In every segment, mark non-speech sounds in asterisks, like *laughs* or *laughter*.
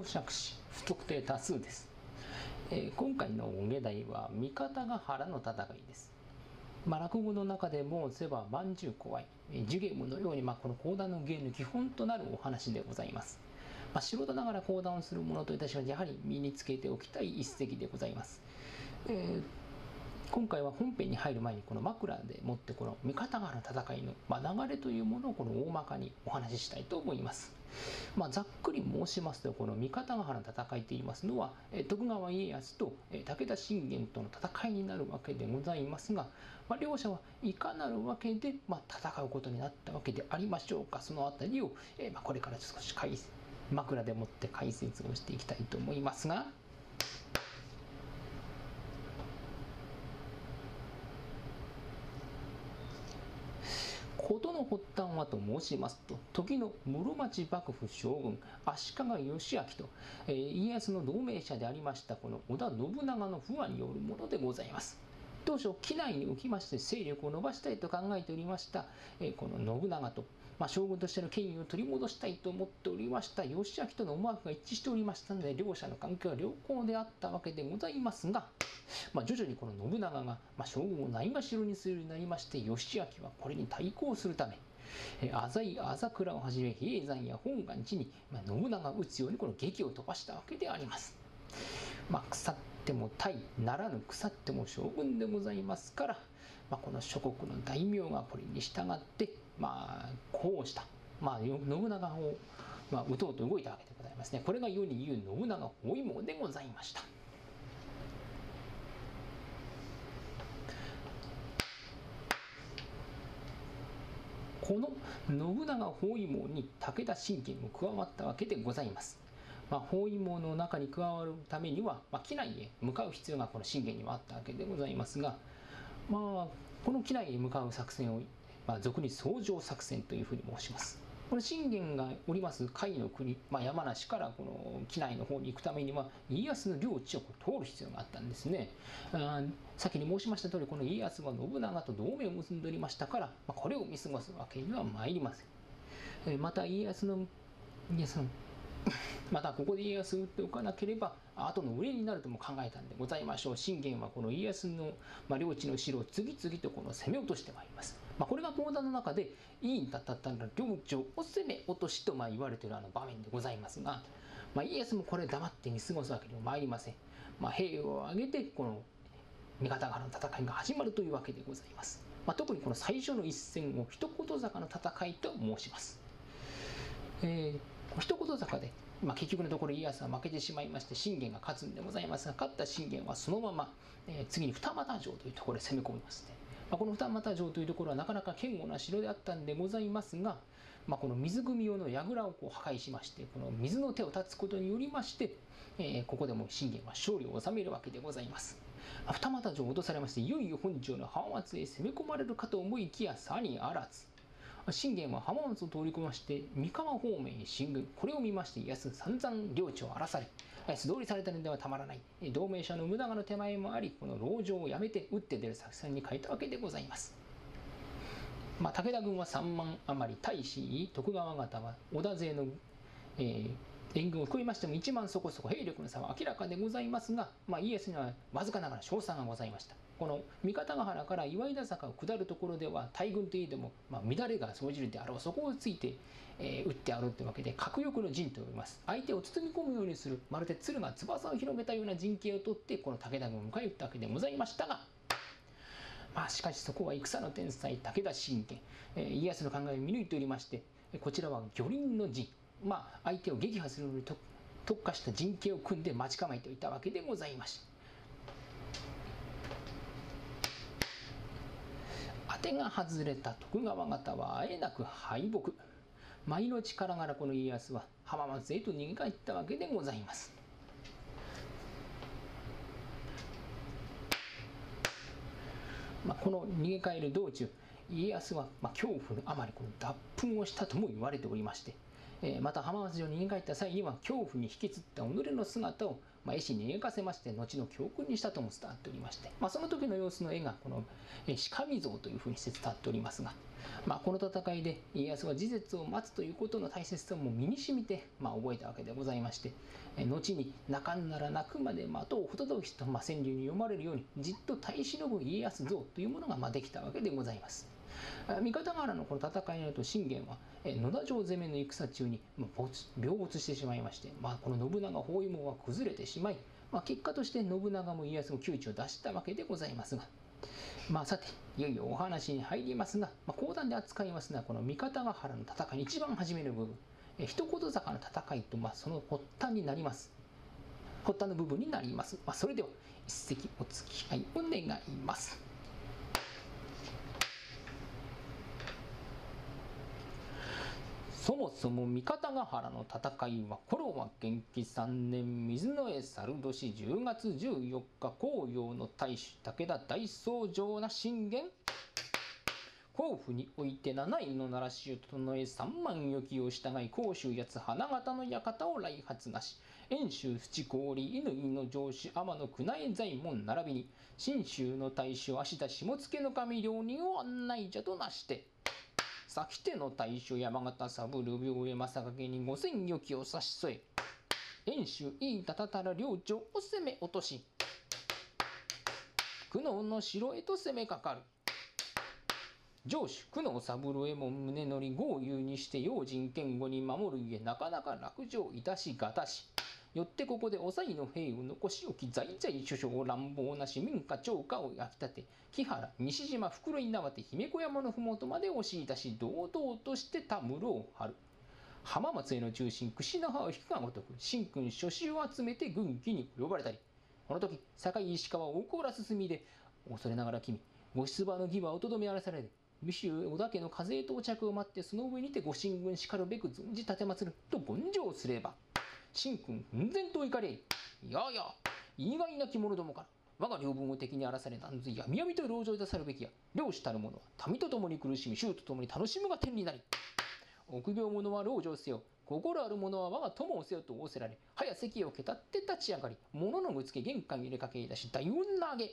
公爵士不特定多数です、えー、今回の下題は味方が原の戦いです。まあ、落語の中でもせばまんじゅう怖い。ジュゲームのように、まあ、この講談の芸の基本となるお話でございます、まあ、素人ながら講談をする者といたしましてやはり身につけておきたい一席でございます、えー今回は本編に入る前にこの枕でもってこの三方川の戦いの、ま流れというものをこの大まかにお話ししたいと思います。まあ、ざっくり申しますとこの三方ヶ原の戦いといいますのは徳川家康と武田信玄との戦いになるわけでございますが、まあ、両者はいかなるわけで、まあ、戦うことになったわけでありましょうか。その辺りを、えまあ、これから少し解枕でもって解説をしていきたいと思いますが事の発端はと申しますと時の室町幕府将軍足利義昭と、えー、家康の同盟者でありましたこの織田信長の不和によるものでございます。当初機内におきまして勢力を伸ばしたいと考えておりました、えー、この信長と、まあ、将軍としての権威を取り戻したいと思っておりました義明との思惑が一致しておりましたので両者の関係は良好であったわけでございますがまあ、徐々にこの信長が、まあ、将軍をないがしろにするようになりまして義明はこれに対抗するため浅井朝倉をはじめ比叡山や本願寺に、まあ、信長を討つようにこの劇を飛ばしたわけであります。まあ、腐っても大ならぬ腐っても将軍でございますから、まあ、この諸国の大名がこれに従って、まあ、こうした、まあ、信長を、まあ、討とうと動いたわけでございますね。これが世に言う信長包囲網でございました。この信長包囲網に武田信玄も加わったわけでございます。まあ、包囲網の中に加わるためには、まあ、機内へ向かう必要がこの信玄にはあったわけでございますが、まあ、この機内へ向かう作戦を、まあ、俗に相乗作戦というふうに申します。この信玄がおります甲斐の国、まあ、山梨からこの機内の方に行くためには家康の領地を通る必要があったんですね。あ先に申しました通りこの家康は信長と同盟を結んでおりましたから、まあ、これを見過ごすわけには参りません。えまた家康の家康の *laughs* またここで家康を撃っておかなければ後の上になるとも考えたんでございましょう信玄はこの家康の、まあ、領地の城を次々とこの攻め落としてまいります、まあ、これが講談の中でいいんだったったら領地を攻め落としとまあ言われているあの場面でございますが、まあ、家康もこれ黙って見過ごすわけにも参りません、まあ、兵を挙げてこの味方側の戦いが始まるというわけでございます、まあ、特にこの最初の一戦を一言坂の戦いと申します、えー、一言坂でまあ、結局のところ家康は負けてしまいまして信玄が勝つんでございますが勝った信玄はそのまま、えー、次に二俣城というところへ攻め込みますね、まあ、この二俣城というところはなかなか堅固な城であったんでございますが、まあ、この水汲み用の櫓をこう破壊しましてこの水の手を断つことによりまして、えー、ここでも信玄は勝利を収めるわけでございます。二俣城を落とされましていよいよ本城の浜松へ攻め込まれるかと思いきやさにあらず。信玄は浜松を通り込まして三河方面へ進軍。これを見まして安散々領地を荒らされ素通りされたのではたまらない。同盟者の無駄の手前もありこの籠城をやめて打って出る作戦に変えたわけでございます。まあ、武田軍は3万余り対し徳川方は織田勢の、えー、援軍を含みましても1万そこそこ兵力の差は明らかでございますが、まあ、イエスにはわずかながら勝算がございました。この三方ヶ原から岩井田坂を下るところでは大軍といえども、まあ、乱れが生じるであろうそこをついて、えー、撃ってあるというわけで核翼の陣と呼びます相手を包み込むようにするまるで鶴が翼を広げたような陣形をとってこの武田軍を迎え撃ったわけでございましたがまあ、しかしそこは戦の天才武田信玄、えー、家康の考えを見抜いておりましてこちらは魚鱗の陣まあ、相手を撃破するのに特化した陣形を組んで待ち構えておいたわけでございます。当てが外れた徳川方はあえなく敗北舞の力柄この家康は浜松へと逃げ帰ったわけでございます。まあ、この逃げ帰る道中家康はまあ恐怖のあまりこの脱粉をしたとも言われておりましてえまた浜松城に逃げ帰った際には恐怖に引きつった己の姿を、まあ、絵師に描かせまして後の教訓にしたとも伝わっておりまして、まあ、その時の様子の絵がこの「鹿見像」というふうにして伝わっておりますが、まあ、この戦いで家康は事実を待つということの大切さも身にしみて、まあ、覚えたわけでございましてえ後に泣かんなら泣くまで待とう不届きと、まあ、川柳に読まれるようにじっと耐え忍ぶ家康像というものが、まあ、できたわけでございます。三方ヶ原のこの戦いによると信玄は野田城攻めの戦中に病没してしまいまして、まあ、この信長包囲網は崩れてしまい、まあ、結果として信長も家康も窮地を出したわけでございますがまあさていよいよお話に入りますが、まあ、講談で扱いますのはこの三方ヶ原の戦い一番初めの部分。え一言坂の戦いと、まあ、その発端になります。発端の部分になります、まあ、それでは一席お付き合いを願います。そもそも三方ヶ原の戦いは頃は元気3年水の江猿年10月14日紅葉の大主武田大僧正な信玄。甲府において七位の奈良市を整え三万余きを従い甲州八花形の館を来発なし。遠州淵郡乾の城主天野宮内左衛門並びに信州の大将芦田下野の神両人を案内者となして。先手の大将山形三郎病へ正掛に五千余きを差し添え遠州飯田たたら領長を攻め落とし久能の城へと攻めかかる。上主久能三郎右衛門宗則豪遊にして用心堅固に守るゆえなかなか落城いたしがたし。よってここでおさいの兵を残し置き在在首相乱暴なし民家長家を焼き立て木原西島袋井縄手姫小山の麓まで押し出し堂々として田室を張る。浜松への中心櫛の葉を引くがごとく新君諸子を集めて軍機に呼ばれたり。この時堺石川大河原進みで恐れながら君ご出馬の義はおとどめあらされる。武州織田家の風到着を待ってその上にてご進軍しかるべく存じ立てまつる。と言上すれば。神君奮然と怒れいやや意外な着物どもから我が領分を敵に荒らされなんぞ闇闇と籠城いたさるべきや漁師たる者は民と共に苦しみ衆と共に楽しむが天になり。臆病者は籠城せよ。心ある者は我が友をせよと仰せられ早席をけたって立ち上がり物のぶつけ玄関入れかけ出し大運投げ。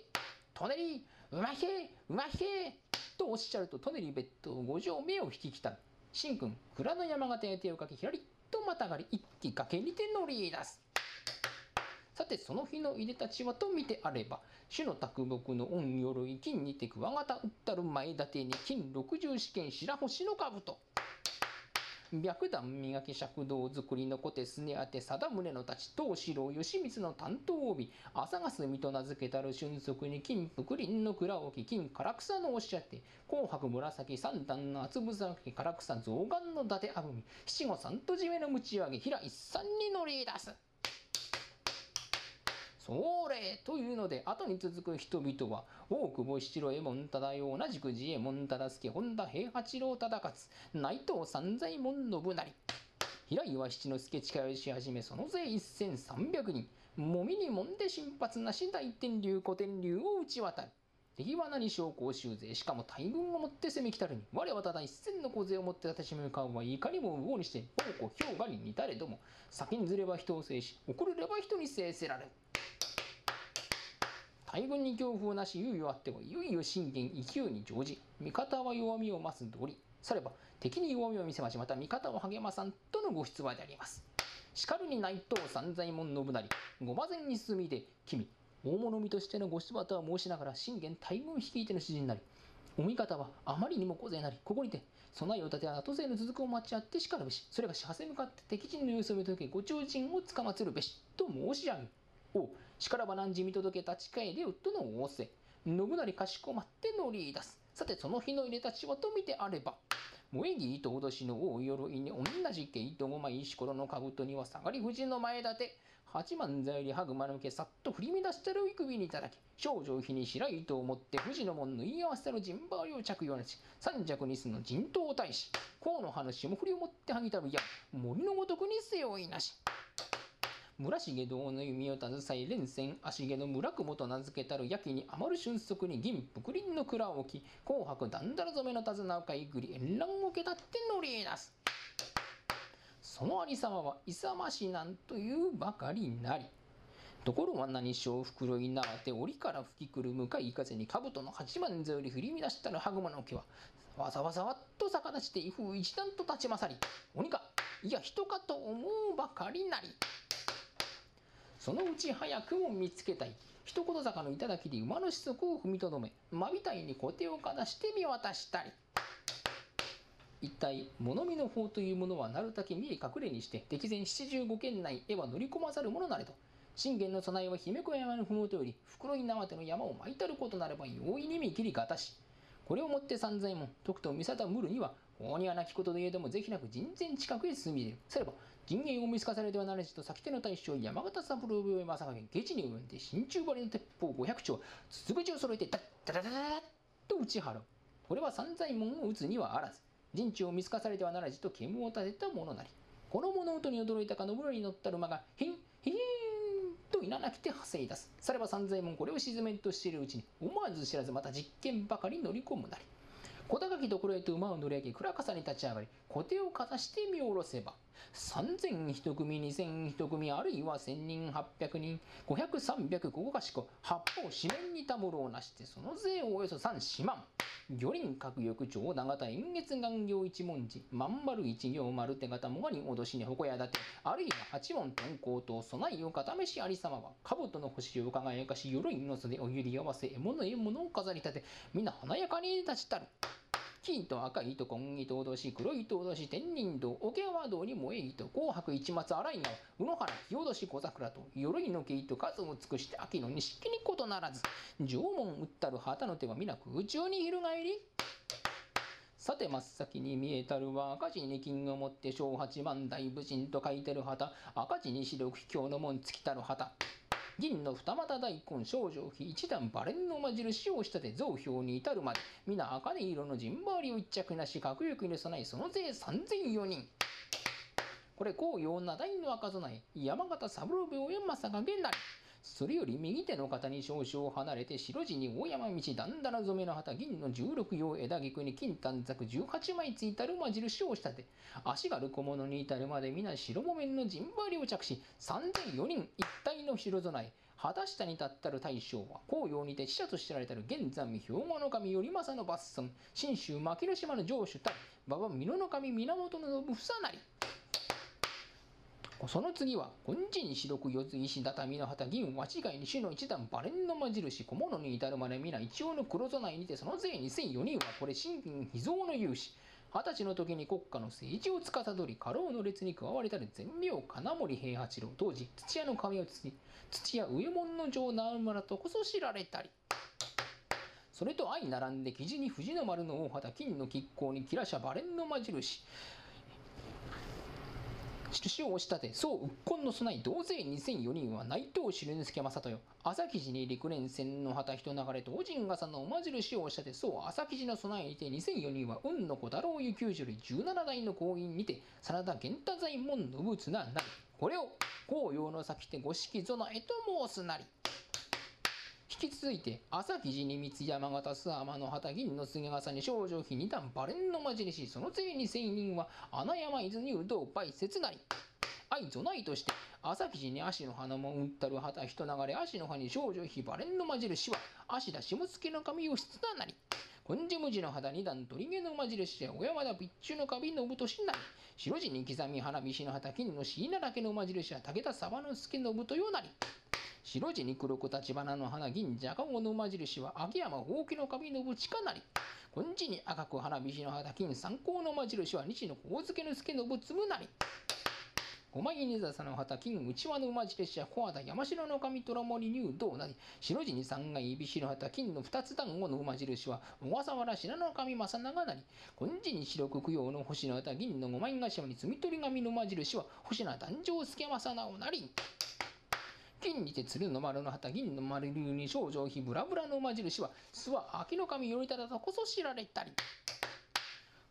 トネリうまへうまへとおっしゃるとトネリ別途五条目を引き来た。神君蔵の山形へ手をかけひらりとまたがり一気崖にて乗り出す。さてその日のいでたちはと見てあれば主の卓木の恩鎧金にてくわがたうったる前立てに金六十試験白星の兜白檀磨き尺道作りの小手すねあて貞宗の太刀藤四郎義満の担当帯朝霞みと名付けたる俊足に金福林の蔵置金唐草のおっしゃって。紅白紫三段の厚ぶさき唐草象眼の伊達あぶみ七五三と締めの打ち上げ平一三に乗り出す。それというので後に続く人々は大久保七郎右衛門忠世同じく自衛門忠助本田平八郎忠勝内藤三左衛門信成。平岩七之助近吉はじめその勢一千三百人もみにもんで新発なし大天竜古天竜を打ち渡る。敵は何将校修勢しかも大軍をもって攻め来たるに我はただ一千の小勢をもって立ち向かうはいかにも無謀にして宝庫氷河に似たれども先にずれば人を制し遅れれば人に制せられる。大軍に恐怖なし猶予あってもいよいよ信玄勢いに乗じ味方は弱みを増す通りされば敵に弱みを見せましまた味方を励まさんとのご出馬であります。しかるに内藤三左衛門信成。ご馬前に進みで君大物身としてのご出馬とは申しながら信玄大軍率いての主人になり。お味方はあまりにも小勢なり。ここにて備えを立て後勢の続くを待ち合ってしかるべし。それがしはせ向かって敵陣の様子を見届けご超人をつかまつるべし。と申し上げ。しからば何時見届け立ち返りうとの仰せ。信成かしこまって乗り出す。さてその日の入れたちはと見てあれば。萌え木と脅しの大鎧に同じ毛糸ごま石ころの兜には下がり藤の前立て。八幡座よりはぐまぬけさっと振り乱したる首にいただき少女日に白糸を持って富士の門縫い合わせたる陣羽織を着用なし。三尺にすの陣頭大使。河の葉の霜降りを持ってはぎたるや。森のごとくに背負いなし。村重堂の弓を携え連戦足毛の村雲と名付けたる焼きに余る俊足に銀福林の蔵を置き紅白だんだら染めの手綱をかいぐり縁乱をけたって乗り出す。そのありさまは勇ましなんというばかりなり。ところは何しろ袋に縄手檻から吹き来る向かい風に兜の八幡勢より振り乱したる羽熊の毛はわざわざわっと逆立ちて威風一段と立ち勝り。鬼かいや人かと思うばかりなり。そのうち早くも見つけたい。一言坂の頂で馬の子息を踏みとどめ真びたいに小手をかざして見渡したり。一体物見の法というものはなるだけ見え隠れにして敵前七十五県内へは乗り込まざるものなれと。信玄の備えは姫子山の麓より袋に縄手の山を巻いたることなれば容易に見切りがたしこれをもって三左衛門徳と見定むるには法にはなきことで言えどもぜひなく人前近くへ進み出る。されば陣営を見透かされてはならじと先手の大将山形三郎病院正影下地に及んで真鍮張りの鉄砲500丁筒口を揃えてダッダダダダダッと打ち払う。これは三左衛門を打つにはあらず。陣地を見透かされてはならじと煙を立てたものなり。この物音に驚いたか信長に乗った馬がヒンヒンといななきて発生いたす。されば三左衛門これを沈めんとしているうちに思わず知らずまた実験ばかり乗り込むなり。小高きところへと馬を乗り上げ暗笠に立ち上がり小手をかざして見下ろせば三千一組二千一組あるいは千人八百人五百三百五かしこ八方四面にたむろうなしてその税およそ三四万魚輪各翼長長田円月岩行一文字万丸一行丸手形もがに脅しに矛や立てあるいは八門天候と備えを固めしありさまは兜の星を輝かし鎧の袖を揺り合わせ獲物獲物を飾り立て皆華やかに立ちたる金と赤いと紺糸脅し黒い糸脅し天人道桶川道に燃え糸紅白一松荒い川宇野原日脅し小桜と鎧の毛糸数を尽くして秋の錦に異ならず縄文打ったる旗の手は皆空中に翻り。さて真っ先に見えたるは赤字に金を持って小八万大武神と書いてる旗。赤字に白力卑怯の門尽きたる旗。銀の二股大根少女妃一段バレンの間印を仕立て増票に至るまで皆茜色の陣羽織を一着なし格力に備えその税三千四人。これ紅葉名大の赤備え山形三郎病や正影なりそれより右手の肩に少々離れて白地に大山道だんだら染めの旗銀の十六葉枝菊に金短冊十八枚ついたる魔印をしたて足軽小物に至るまで皆白木綿の陣羽織を着し三千四人一体の白備え旗下に立ったる大将は紅葉にて死者と知られたる現在兵庫の神頼政の抜尊信州牧島の城主た馬場美濃の神源信房なりその次は金地に白く四つ石畳の旗銀和違いに主の一段バレンの魔印小物に至るまで皆一応の黒備えにてその税2004人はこれ新金秘蔵の勇士二十歳の時に国家の政治を司り家老の列に加われたる善良金森平八郎当時土屋の神をつに土屋上門の城直村とこそ知られたりそれと相並んで生地に藤の丸の大旗金の亀甲に吉良社バレンの魔印印を押したてそううっこんの備え同勢2004人は内藤汁之助正豊朝記事に陸連戦の旗人流れ東神傘のおま印を押したてそう朝記事の備えにて2004人は運の子太郎湯九種類17代の行員にて真田源太左衛門信綱なり。これを紅葉の先手五色備えと申すなり。引き続いて朝記事に三山形須浜の旗銀の菅笠に少女妃二段バレンの交しその次に千人は穴山伊豆に有道梅雪なり。愛ぞないとして朝記事に足の花も打ったる旗人流れ足の葉に少女妃バレンの印は足田下野の神義経なり。金地無地の肌二段鳥毛の馬印や小山田備中の神信俊なり。白地に刻み花火師の旗金の椎名岳の馬印や武田沢之助信豊なり。白地に黒く立花の花銀じゃかごの馬印は秋山ほうきの神のぶちかなり。金地に赤く花火師の旗金参考の馬印は西の宝付の助のぶつむなり。五枚にざさの旗金内輪の馬印や小和田山城の神虎森入道なり。白地に三階美白の旗金の二つ団子の馬印は小笠原白の神正長なり。金地に白く供養の星の旗銀の五枚頭に摘み取り神の馬印は星名誕生助正直。なり金にて鶴の丸の旗銀の丸流に少女比ブラブラの馬印は諏訪秋の神頼忠とこそ知られたり。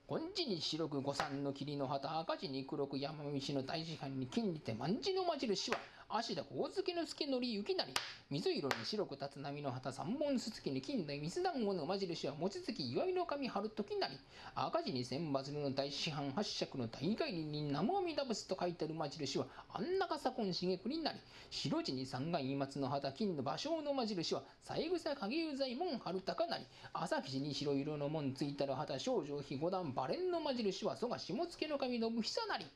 金地に白く五三の霧の旗赤地に黒く山道の大師範に金にて万字の馬印は足田小月之助のり雪なり水色に白く立つ波の旗三本すつきに金大水団子の馬印は餅つき祝いの神春時なり赤字に千羽鶴の大師範八尺の大概輪に南無阿弥陀仏と書いてある馬印はあんなかさこんしげくになり白地に三階松の旗金の芭蕉の馬印は三枝影有左衛門春高なり朝生地に白色の門ついたる旗少女日五段バレンの馬印は蘇我下野の神信久なり。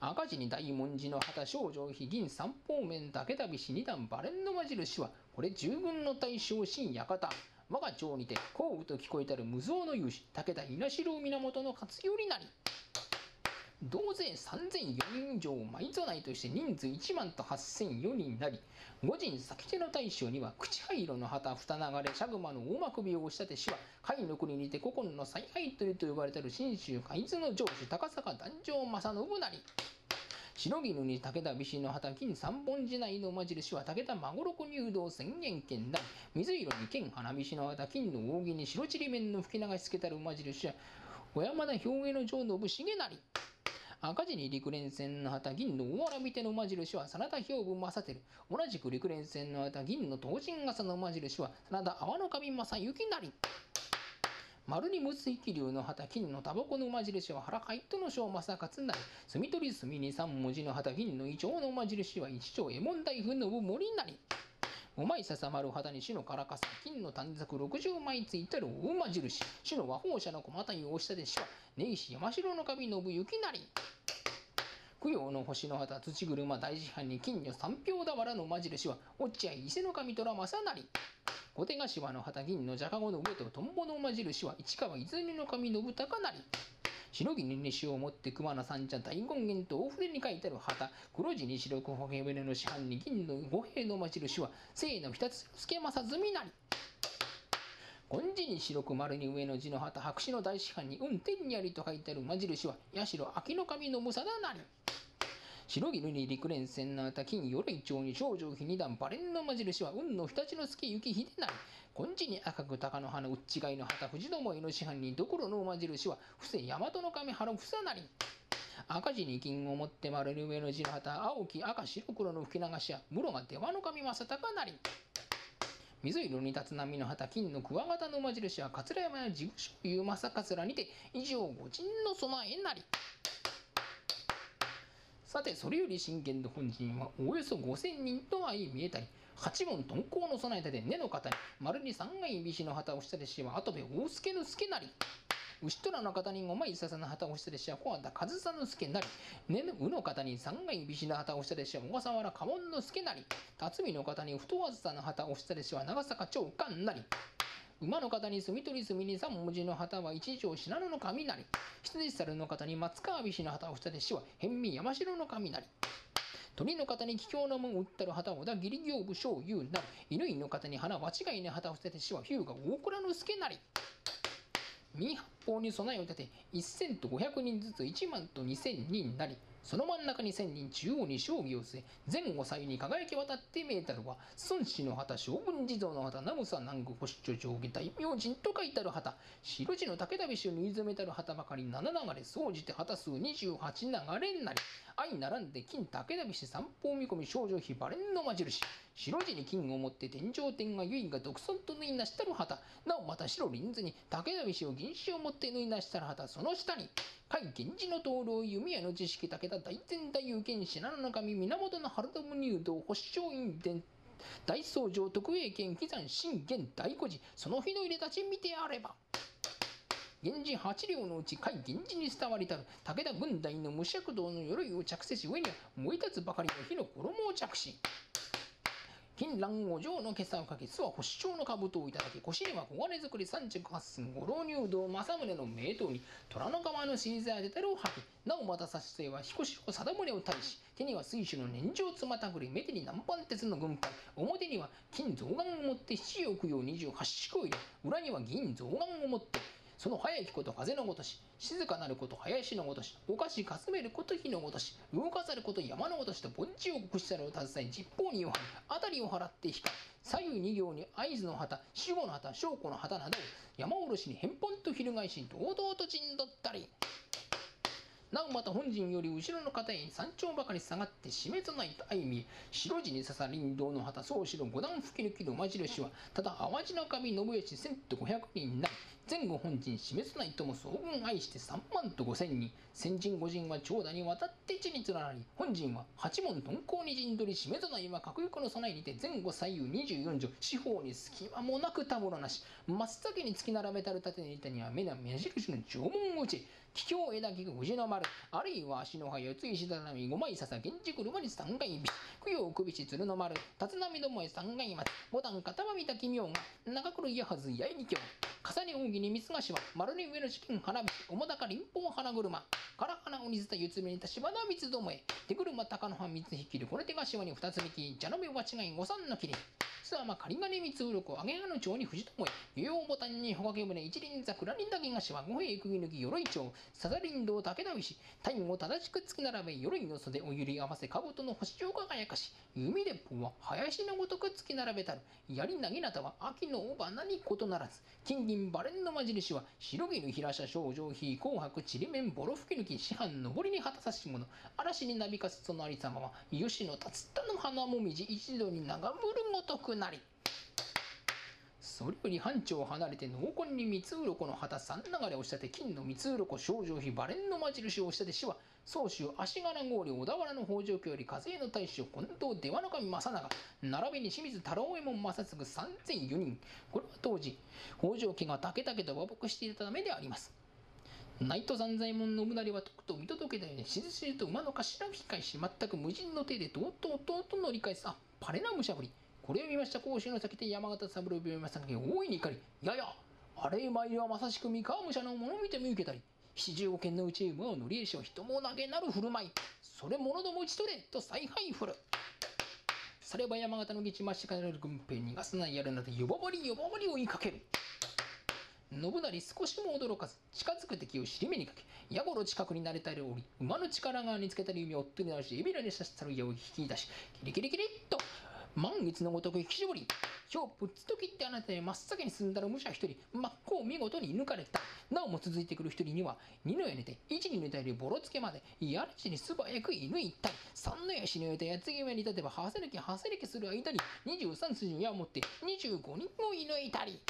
赤字に大文字の旗少女非銀三方面武田菱二段バレンの魔印はこれ従軍の大将新館我が町にて降雨と聞こえたる無造の勇士武田稲城源の活用になり。同勢3004人以上埋蔵内として人数1万と8004人なり五陣先手の大将には口灰色の旗二流れシャグマの大幕尾を押したてしは甲斐の国にて古今の采配取りと呼ばれてる信州海津の城主高坂壇上正信なり。白絹に武田菱の旗金三本時内の馬印は武田孫六入道宣言県だ水色に剣花菱の旗金の扇に白ちり面の吹き流しつけたる馬印は小山田兵衛の城の信重成。赤字に陸連戦の旗銀の大わらび手の馬印は真田兵部正輝。同じく陸連戦の旗銀の東神笠の馬印は真田阿波の神正幸成。丸に無水気流の旗金のタバコの馬印は腹かいとの章正勝なり墨取り墨に三文字の旗銀のイチョウの馬印は一丁右衛門大夫の森な五枚笹丸肌に死のからかさ金の短冊60枚ついてる大馬印。死の和宝者の駒体を押したでしは根岸山城の神信行なり供養の星の旗土車大師藩に金女三票俵の馬印は落合伊勢の神虎正成。小手柏の旗銀のじゃかごの上とトンボの馬印は市川泉の神信高なりしのぎに西を持って熊野三茶大権現と大筆に書いてある旗。黒地に白くほけ舟の師範に銀の五兵の馬印は聖の二つ助正済なり。金字に白く丸に上の字の旗白紙の大師範に運転にありと書いてある馬印は八代秋の神の武佐なり。白絹に陸連戦のた金鎧町に少女日二段バレンの魔印は運の二つの助雪秀なり金地に赤く鷹の花うっちがいの旗藤どもいの師範にどころの魔印は布施大和の神原房なり赤字に金を持って丸に上の字の旗青き赤白黒の吹き流しや室が出羽の神正隆なり水色に立つ波の旗金のクワガタの魔印は桂山や地具所有正桂にて以上御陣の備えなりさてそれより真剣の本陣はおよそ5,000人とは見えたり八門遁甲の備えたで根の方に丸に三階菱の旗をしたでしは後部大助の助なり牛虎の方に五枚笹の旗をしたでしは小畑上総の助なり根のうの方に三階菱の旗をしたでしは小笠原家紋の助なり辰巳の方に太梓の旗をしたでしは長坂長官なり馬の方に住み取り住みに三文字の旗は一条信濃の雷羊猿の方に松川菱の旗をしたでしは辺見山城の雷鳥の方に桔梗の門を打ったる旗を小田義理行武将優なり。犬の方に花間違いの旗を捨ててしは日向大倉之助なり。右八方に備えを立て1000と500人ずつ1万と2000人なり。その真ん中に千人中央に将棋を据え前後左右に輝き渡って見えたるは孫子の旗将軍地蔵の旗南草南宮保守長上下大明神と書いてある旗。白地の武田美州にいずめたる旗ばかり七流れ総じて旗数28流れなり相並んで金武田美氏三方見込み少女妃バレンの魔印。白地に金を持って天上天が唯が独尊と縫いなしたる旗。なおまた白輪図に武田美氏を銀紙を持って縫いなしたる旗。その下に甲斐源氏の灯籠弓矢の知識武田大天大有権信濃の神源の春友入道保証院伝。大僧正徳永県喜山信玄大古寺その日の入れ立ち見てあれば。源氏八両のうち甲斐源氏に伝わりたる武田軍代の無尺道の鎧を着せし上には燃え立つばかりの火の衣を着し金蘭お嬢の今朝をかけ諏訪保守長の兜をいただき腰には小金作り三着八寸五老入道政宗の名刀に虎の川のシーザーでたる。を吐きなおまた差し据えは彦四郎貞宗を対し手には水手の年上つまたぐり目手に南蛮鉄の軍配表には金象眼を持って七億用二十八式を入れ裏には銀象眼を持ってその早きこと風のごとし静かなること林のごとしおかしかすめること火のごとし動かさること山のごとしと盆地を国したるを携え実方にを張り辺りを払って光左右二行に合図の旗守護の旗証拠の旗など山おろしに返本と翻し堂々と陣取ったり。なおまた本陣より後ろの方へ山頂ばかり下がって示さないと相見え白地に刺さ林道の旗総城五段吹き抜きの馬印はただ淡路の神信義千と五百人なり。前後本陣示さないとも総軍愛して三万と五千人先陣五陣は長蛇にわたって地に連なり本陣は八門鈍行に陣取り示さないは各域の備えにて前後左右二十四条四方に隙間もなくたぼろなし真っ先に突き並べたる盾に板には目な目印の縄文を打ち桔梗枝木藤の丸あるいは足の葉四つ石畳五枚笹源氏車に三階火供養首し鶴の丸立浪どもへ三階松ボタン片間見た奇妙が中黒いやはず八重二京重ね扇に三つ頭丸に上の資金花火面高林方花車唐花鬼塚四つめにた柴田三つどもへ。手車高野藩三つ引きるこの手頭に二つ引き茶の目は違い五三の切り津山仮金三つ鱗揚げ屋の町に藤友へ湯用ボタンにほかけ舟一輪桜林だけがしは五兵釘抜き鎧町さざ林道武田牛太陽を正しく突き並べ鎧の袖おゆり合わせ兜の星を輝かし弓鉄砲は林のごとく突き並べたる槍投げなたは秋の尾花に異ならず金銀バレンの魔印は白木の平社少女非紅白ちりめんボロ吹き抜き師範上りに果たさし者嵐になびかす。そのありさまは吉野達田の花もみじ一度に長ぶるごとくなり。それより班長を離れて濃紺に三つ鱗の旗三流れを仕立て金の三つ鱗少女妃バレンの魔印を仕立て死は宗州足柄郡小田原の北条家より風の大将近藤出羽の神正長。並びに清水太郎右衛門正嗣三千四人。これは当時北条家が竹々と和睦していたためであります。内藤三左衛門信成はとくと見届けたようにしずしずと馬の頭を引き返し全く無人の手でとうとうとうと乗り返す。あパレナ武者ぶり。これを見ました甲州の先で山形三郎病院正が大いに怒りややあれ参りはまさしく三河武者のもの見て見受けたり七十五軒のうち馬を乗り絵師を人も投げなる振る舞いそれ者ども打ち取れと采配振る。されば山形の道ましかなる軍兵逃がさないやるなど呼ばわり呼ばわりを追いかける。信成少しも驚かず近づく敵を尻目にかけ矢頃近くに慣れたりおり馬の力側につけたり弓を追ってみ直し海老に刺したる矢を引き出しキリキリキリっと満月のごとく引き絞り今日ぶっつと切ってあなたに真っ先に進んだら武者一人真っ向見事に抜かれた。なおも続いてくる一人には二の矢寝て一に抜いたりボロつけまでやるちに素早く射抜いたり三の矢死ぬえたやつぎ目に立てばはせる気はせる気する間に二十三筋の矢を持って二十五人も射抜いたり。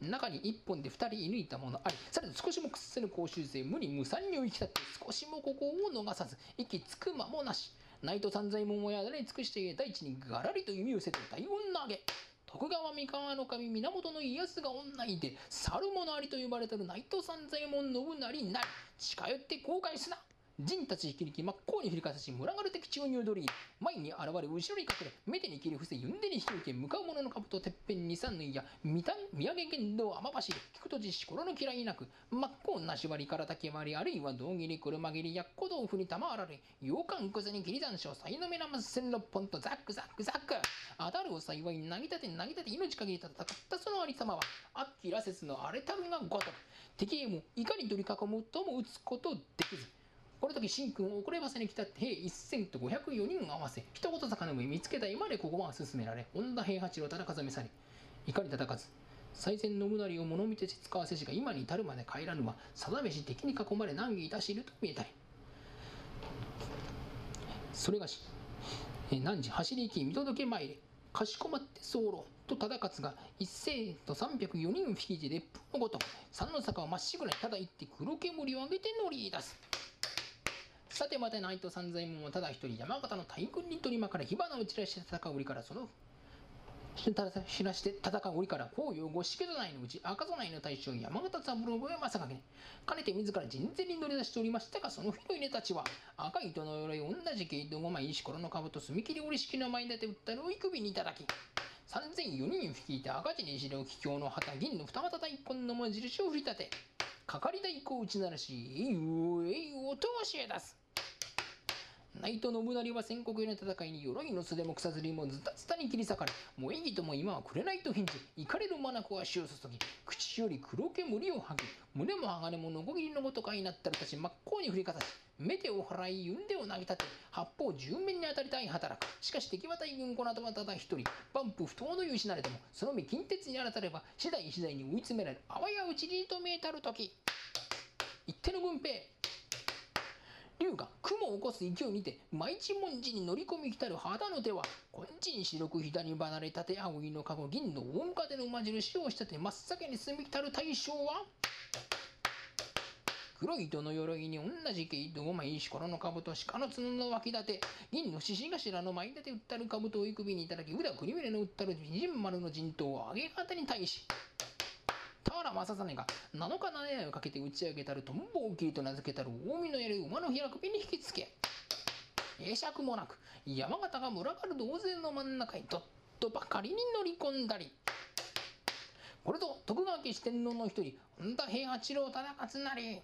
中に一本で二人射抜いたものありさらに少しも屈せぬ公衆勢無理無産に追いきたって少しもここを逃さず息つく間もなし。内藤三左衛門をやだに尽くして大地にがらりと弓をせて大音投げ。徳川三河の神源家康が女いて猿者ありと呼ばれてる内藤三左衛門信成なり。近寄って後悔すな。陣たち引き抜き真っ向に振りかざし群がる敵地を入取り前に現れ後ろに隠れ目手に切り伏せゆんでに引き受け向かう者の兜てっぺん二三の矢三谷土産剣道雨走り聞くと実施心の嫌いなく真っ向なし割りから竹割りあるいは胴切り車切りやっこ豆腐に玉あられ羊羹くずに切り山椒さいの目なます千六本とザックザックザック。当たるを幸い投げたて投げたて命限り戦ったそのありさまはあっきらせつの荒れたるがごとく。敵へもいかに取り囲むとも撃つことできず。この時新君を遅ればせに来た兵1000と504人合わせ。一言坂の上見つけた今でここは進められ本田平八郎忠風めされ怒り叩かず。最善信成を物見て使わせしが今に至るまで帰らぬは定めし敵に囲まれ難儀いたしいると見えたり。それがし何時走り行き見届け参れ。かしこまって候と忠勝が一斉と304人を引きて烈風のごと三の坂をまっしぐらにただ行って黒煙を上げて乗り出す。さてまた内藤三左衛門はただ一人山形の大軍に取り巻かれ火花を散らして戦う折からその知らして戦う折から紅葉五色内のうち赤備えの大将山形三郎上正景かねて自ら陣前に乗り出しておりましたがその日の稲たちは赤い糸の鎧同じ毛糸五枚石ころの兜墨切り折式の前立て打ったるおい首にいただき三千四人を率いて赤字に白桔梗の旗銀の二股大根の文印を振り立てかかり太鼓を打ち鳴らしえいおえいおと教え出す。内藤信成は戦国への戦いに鎧の袖も草ずりもズタズタに切り裂かれもう意義とも今はくれないと返じ怒かれる眼は足を注ぎ口より黒煙を吐き胸も鋼ものこぎりのごとかになったるたち真っ向に振りかざし目手を払い、んでを投げ立て、八方十面に当たりたい働く。しかし敵は大軍この後はただ一人、万夫不当の有しなれても、その身近鉄に当たれば、次第次第に追い詰められ、あわや討ちにと見えたる時。一手の軍兵龍が雲を起こす勢いにて毎一文字に乗り込み来たる肌の手は金地白く左離れたて青いの籠銀の大昔の馬印をしたて真っ先に進み来たる大将は黒い糸の鎧に同じ毛糸五枚石ころの兜鹿の角の脇立て銀の獅子頭の前立て打ったる兜を幾首にいただき宇田栗峰の打ったる二人丸の陣頭を上げ方に対し田原正実が7日7夜をかけて打ち上げたるトンボを切りと名付けたる近江のやる馬の開く首に引きつけ会釈もなく山形が群がる同勢の真ん中にどっとばかりに乗り込んだり。これと徳川家四天王の一人本田平八郎忠勝なり。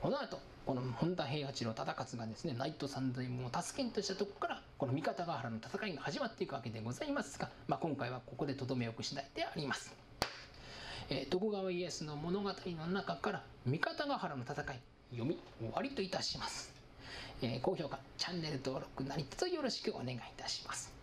この後この本田平八郎忠勝がですね内藤三左衛門を助けんとしたとこからこの三方ヶ原の戦いが始まっていくわけでございますが、まあ、今回はここでとどめを置く次第であります。えー、徳川家康の物語の中から三方ヶ原の戦い読み終わりといたします。えー、高評価チャンネル登録何卒よろしくお願いいたします。